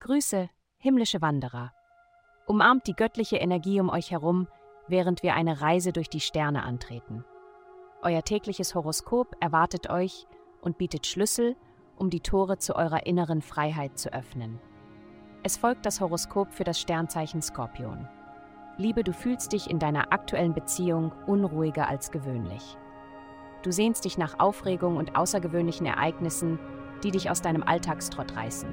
Grüße, himmlische Wanderer. Umarmt die göttliche Energie um euch herum, während wir eine Reise durch die Sterne antreten. Euer tägliches Horoskop erwartet euch und bietet Schlüssel, um die Tore zu eurer inneren Freiheit zu öffnen. Es folgt das Horoskop für das Sternzeichen Skorpion. Liebe, du fühlst dich in deiner aktuellen Beziehung unruhiger als gewöhnlich. Du sehnst dich nach Aufregung und außergewöhnlichen Ereignissen, die dich aus deinem Alltagstrott reißen.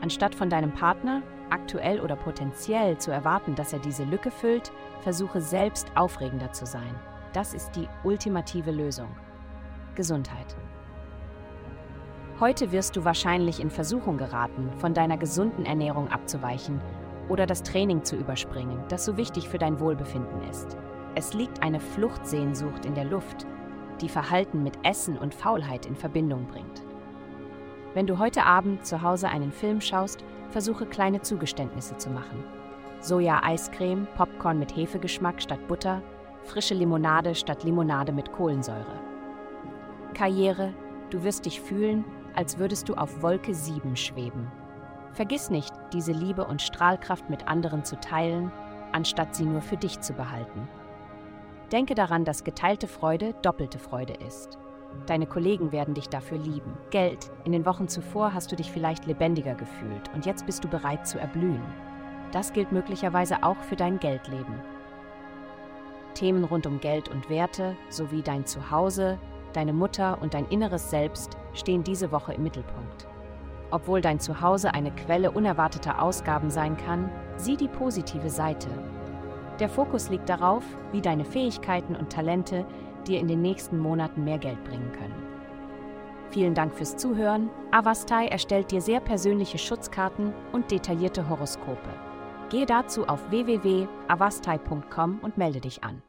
Anstatt von deinem Partner, aktuell oder potenziell, zu erwarten, dass er diese Lücke füllt, versuche selbst aufregender zu sein. Das ist die ultimative Lösung. Gesundheit. Heute wirst du wahrscheinlich in Versuchung geraten, von deiner gesunden Ernährung abzuweichen oder das Training zu überspringen, das so wichtig für dein Wohlbefinden ist. Es liegt eine Fluchtsehnsucht in der Luft, die Verhalten mit Essen und Faulheit in Verbindung bringt. Wenn du heute Abend zu Hause einen Film schaust, versuche kleine Zugeständnisse zu machen. Soja-Eiscreme, Popcorn mit Hefegeschmack statt Butter, frische Limonade statt Limonade mit Kohlensäure. Karriere, du wirst dich fühlen, als würdest du auf Wolke 7 schweben. Vergiss nicht, diese Liebe und Strahlkraft mit anderen zu teilen, anstatt sie nur für dich zu behalten. Denke daran, dass geteilte Freude doppelte Freude ist. Deine Kollegen werden dich dafür lieben. Geld. In den Wochen zuvor hast du dich vielleicht lebendiger gefühlt und jetzt bist du bereit zu erblühen. Das gilt möglicherweise auch für dein Geldleben. Themen rund um Geld und Werte sowie dein Zuhause, deine Mutter und dein inneres Selbst stehen diese Woche im Mittelpunkt. Obwohl dein Zuhause eine Quelle unerwarteter Ausgaben sein kann, sieh die positive Seite. Der Fokus liegt darauf, wie deine Fähigkeiten und Talente dir in den nächsten Monaten mehr Geld bringen können. Vielen Dank fürs Zuhören. Avastai erstellt dir sehr persönliche Schutzkarten und detaillierte Horoskope. Gehe dazu auf www.avastai.com und melde dich an.